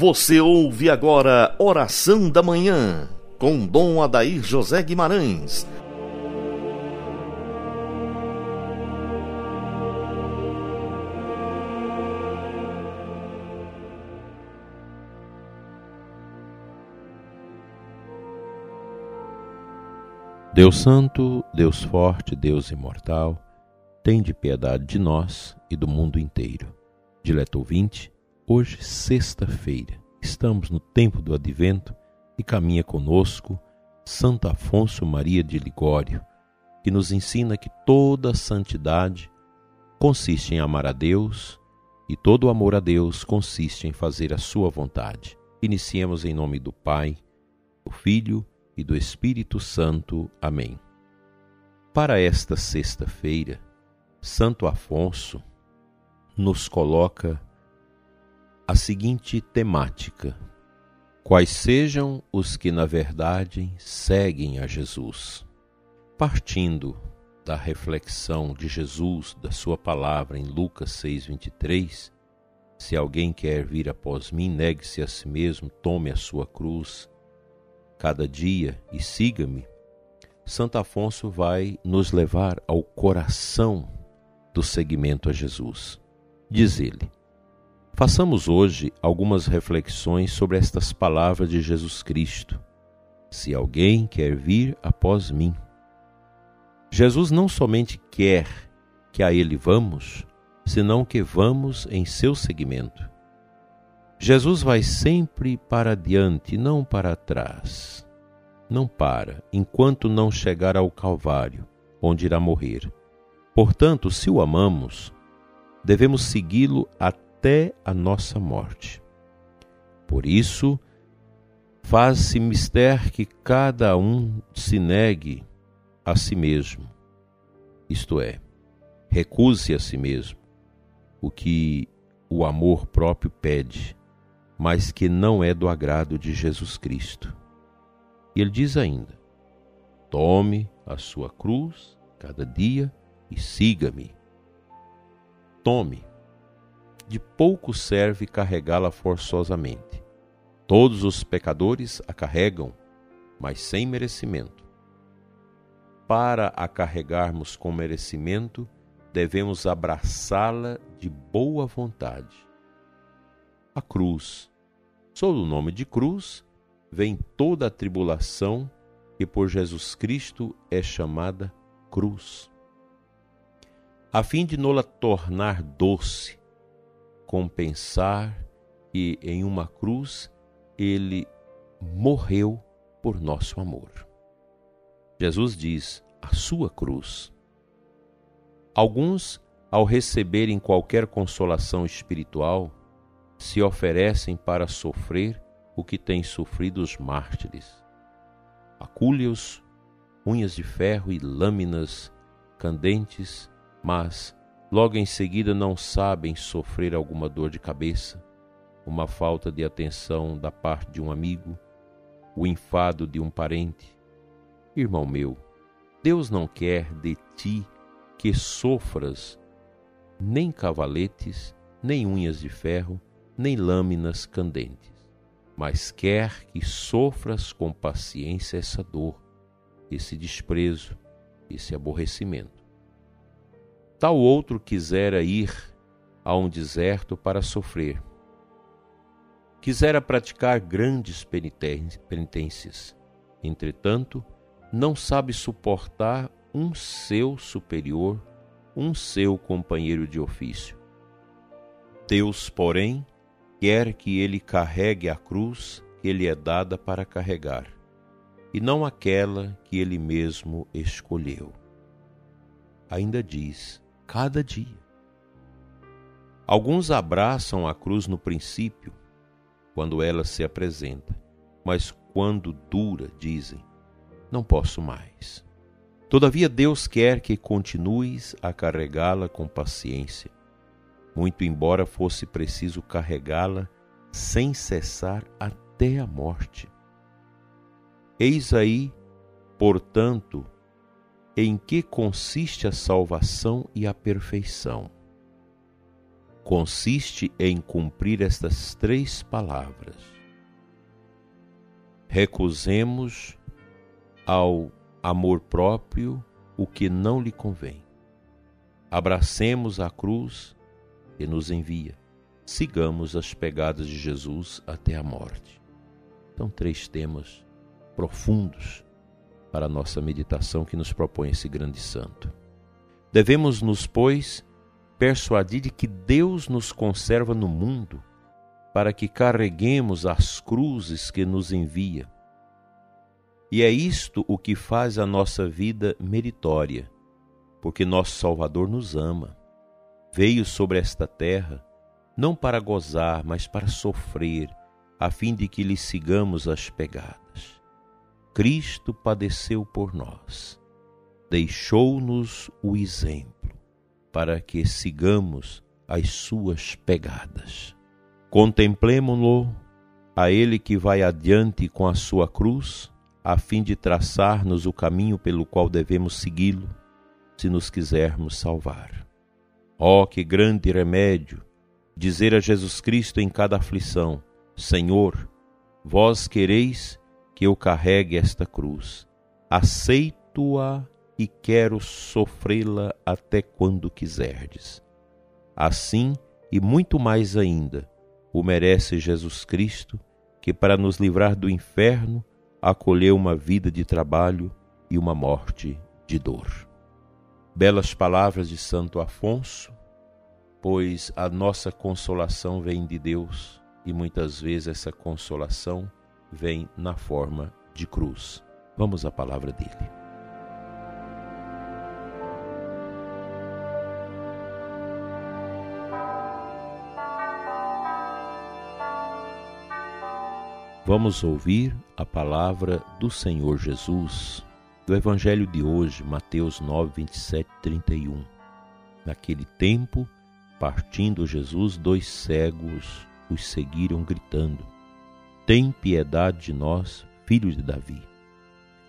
Você ouve agora Oração da Manhã, com Dom Adair José Guimarães. Deus Santo, Deus Forte, Deus Imortal, tem de piedade de nós e do mundo inteiro. Dileto ouvinte, Hoje, sexta-feira, estamos no tempo do advento e caminha conosco Santo Afonso Maria de Ligório, que nos ensina que toda santidade consiste em amar a Deus e todo amor a Deus consiste em fazer a sua vontade. Iniciemos em nome do Pai, do Filho e do Espírito Santo. Amém. Para esta sexta-feira, Santo Afonso nos coloca a seguinte temática: Quais sejam os que, na verdade, seguem a Jesus? Partindo da reflexão de Jesus, da Sua palavra em Lucas 6,23, se alguém quer vir após mim, negue-se a si mesmo, tome a sua cruz cada dia e siga-me. Santo Afonso vai nos levar ao coração do seguimento a Jesus. Diz ele: Façamos hoje algumas reflexões sobre estas palavras de Jesus Cristo. Se alguém quer vir após mim. Jesus não somente quer que a Ele vamos, senão que vamos em seu seguimento. Jesus vai sempre para diante, não para trás. Não para, enquanto não chegar ao Calvário, onde irá morrer. Portanto, se o amamos, devemos segui-lo até até a nossa morte. Por isso, faz-se mister que cada um se negue a si mesmo, isto é, recuse a si mesmo, o que o amor próprio pede, mas que não é do agrado de Jesus Cristo. E ele diz ainda: Tome a sua cruz cada dia e siga-me. Tome de pouco serve carregá-la forçosamente. Todos os pecadores a carregam, mas sem merecimento. Para a carregarmos com merecimento, devemos abraçá-la de boa vontade. A cruz. Sob o nome de cruz, vem toda a tribulação que por Jesus Cristo é chamada cruz. A fim de nola tornar doce, compensar que em uma cruz ele morreu por nosso amor. Jesus diz: a sua cruz. Alguns, ao receberem qualquer consolação espiritual, se oferecem para sofrer o que têm sofrido os mártires. Acúlios, unhas de ferro e lâminas candentes, mas Logo em seguida, não sabem sofrer alguma dor de cabeça, uma falta de atenção da parte de um amigo, o enfado de um parente. Irmão meu, Deus não quer de ti que sofras nem cavaletes, nem unhas de ferro, nem lâminas candentes, mas quer que sofras com paciência essa dor, esse desprezo, esse aborrecimento. Tal outro quisera ir a um deserto para sofrer. Quisera praticar grandes penitências. Entretanto, não sabe suportar um seu superior, um seu companheiro de ofício. Deus, porém, quer que ele carregue a cruz que lhe é dada para carregar, e não aquela que ele mesmo escolheu. Ainda diz: cada dia. Alguns abraçam a cruz no princípio, quando ela se apresenta, mas quando dura, dizem: Não posso mais. Todavia, Deus quer que continues a carregá-la com paciência, muito embora fosse preciso carregá-la sem cessar até a morte. Eis aí, portanto, em que consiste a salvação e a perfeição. consiste em cumprir estas três palavras. Recusemos ao amor próprio o que não lhe convém. Abracemos a cruz que nos envia. Sigamos as pegadas de Jesus até a morte. São três temas profundos para a nossa meditação que nos propõe esse grande santo. Devemos nos, pois, persuadir de que Deus nos conserva no mundo para que carreguemos as cruzes que nos envia. E é isto o que faz a nossa vida meritória, porque nosso Salvador nos ama. Veio sobre esta terra não para gozar, mas para sofrer, a fim de que lhe sigamos as pegadas. Cristo padeceu por nós, deixou-nos o exemplo para que sigamos as suas pegadas. Contemplemo-lo, a ele que vai adiante com a sua cruz, a fim de traçar-nos o caminho pelo qual devemos segui-lo, se nos quisermos salvar. Oh, que grande remédio dizer a Jesus Cristo em cada aflição: Senhor, vós quereis que eu carregue esta cruz. Aceito-a e quero sofrê-la até quando quiserdes. Assim, e muito mais ainda, o merece Jesus Cristo, que para nos livrar do inferno acolheu uma vida de trabalho e uma morte de dor. Belas palavras de Santo Afonso, pois a nossa consolação vem de Deus e muitas vezes essa consolação vem na forma de cruz. Vamos à palavra dele. Vamos ouvir a palavra do Senhor Jesus, do Evangelho de hoje, Mateus 9, 27, 31. Naquele tempo, partindo Jesus, dois cegos os seguiram gritando: Tem piedade de nós, filho de Davi.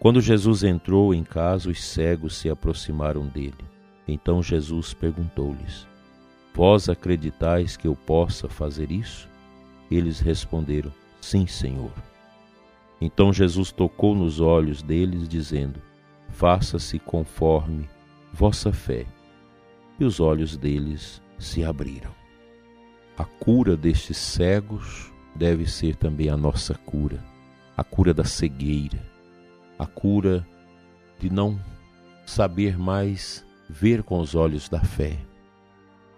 Quando Jesus entrou em casa, os cegos se aproximaram dele. Então Jesus perguntou-lhes: Vós acreditais que eu possa fazer isso? Eles responderam: Sim, Senhor. Então Jesus tocou nos olhos deles, dizendo: Faça-se conforme vossa fé. E os olhos deles se abriram. A cura destes cegos deve ser também a nossa cura, a cura da cegueira, a cura de não saber mais ver com os olhos da fé.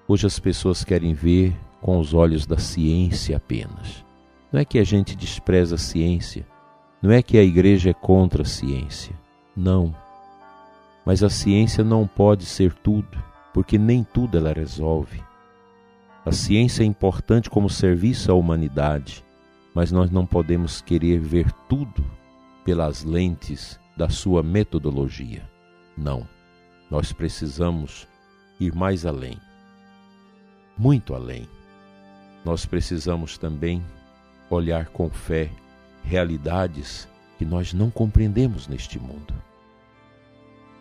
Hoje as pessoas querem ver com os olhos da ciência apenas. Não é que a gente despreza a ciência, não é que a igreja é contra a ciência. Não. Mas a ciência não pode ser tudo, porque nem tudo ela resolve. A ciência é importante como serviço à humanidade, mas nós não podemos querer ver tudo pelas lentes da sua metodologia. Não. Nós precisamos ir mais além. Muito além. Nós precisamos também olhar com fé realidades que nós não compreendemos neste mundo.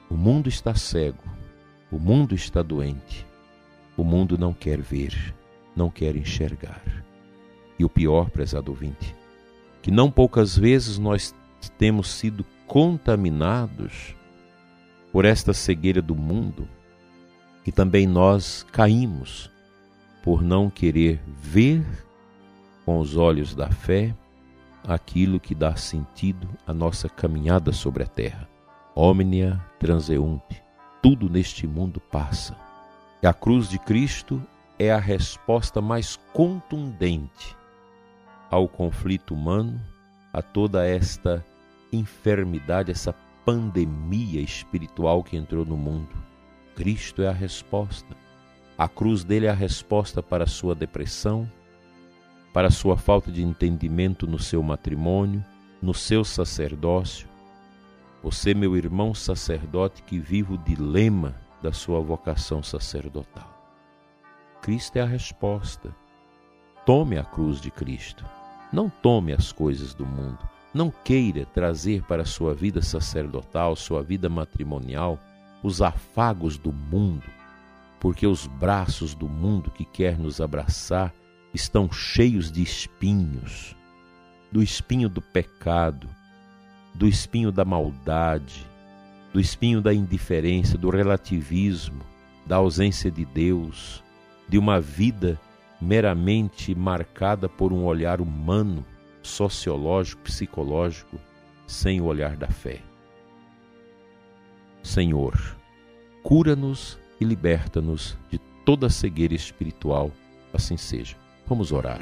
O mundo está cego, o mundo está doente, o mundo não quer ver, não quer enxergar. E o pior, prezado ouvinte, que não poucas vezes nós temos sido contaminados por esta cegueira do mundo e também nós caímos por não querer ver com os olhos da fé aquilo que dá sentido à nossa caminhada sobre a terra. Omnia transeunte, tudo neste mundo passa. E a cruz de Cristo é a resposta mais contundente ao conflito humano, a toda esta enfermidade, essa pandemia espiritual que entrou no mundo. Cristo é a resposta. A cruz dele é a resposta para a sua depressão, para a sua falta de entendimento no seu matrimônio, no seu sacerdócio. Você, meu irmão sacerdote, que vive o dilema da sua vocação sacerdotal. Cristo é a resposta. Tome a cruz de Cristo. Não tome as coisas do mundo. Não queira trazer para a sua vida sacerdotal, sua vida matrimonial, os afagos do mundo. porque os braços do mundo que quer nos abraçar estão cheios de espinhos do espinho do pecado, do espinho da maldade, do espinho da indiferença, do relativismo, da ausência de Deus, de uma vida meramente marcada por um olhar humano, sociológico, psicológico, sem o olhar da fé. Senhor, cura-nos e liberta-nos de toda cegueira espiritual, assim seja. Vamos orar.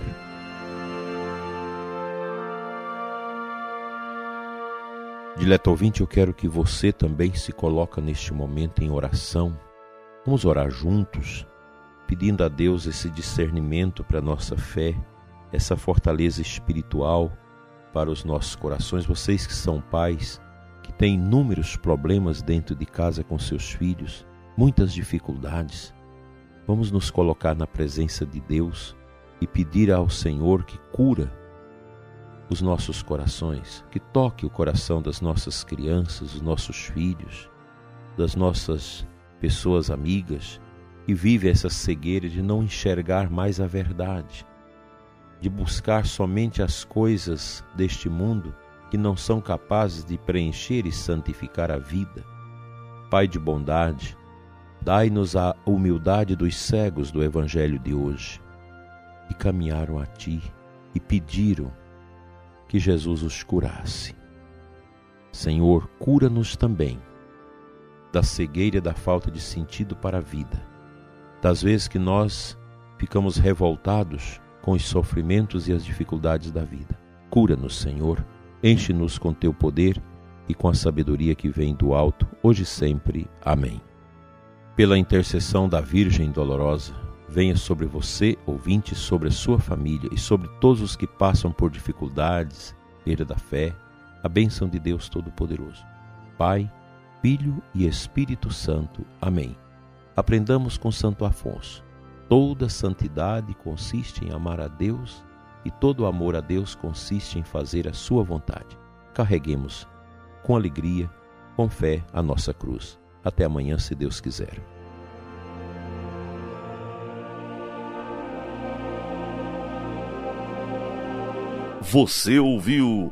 Dileto ouvinte, eu quero que você também se coloque neste momento em oração. Vamos orar juntos, pedindo a Deus esse discernimento para nossa fé, essa fortaleza espiritual para os nossos corações. Vocês que são pais, que têm inúmeros problemas dentro de casa com seus filhos, muitas dificuldades, vamos nos colocar na presença de Deus e pedir ao Senhor que cura os nossos corações, que toque o coração das nossas crianças, dos nossos filhos, das nossas pessoas amigas, que vive essa cegueira de não enxergar mais a verdade, de buscar somente as coisas deste mundo que não são capazes de preencher e santificar a vida. Pai de bondade, dai-nos a humildade dos cegos do Evangelho de hoje, que caminharam a Ti e pediram que Jesus os curasse. Senhor, cura-nos também da cegueira e da falta de sentido para a vida, das vezes que nós ficamos revoltados com os sofrimentos e as dificuldades da vida. Cura-nos, Senhor, enche-nos com teu poder e com a sabedoria que vem do alto, hoje e sempre. Amém. Pela intercessão da Virgem dolorosa, venha sobre você, ouvinte, sobre a sua família e sobre todos os que passam por dificuldades, perda da fé, a bênção de Deus Todo-Poderoso. Pai, Filho e Espírito Santo. Amém. Aprendamos com Santo Afonso. Toda santidade consiste em amar a Deus e todo amor a Deus consiste em fazer a sua vontade. Carreguemos com alegria, com fé, a nossa cruz. Até amanhã, se Deus quiser. Você ouviu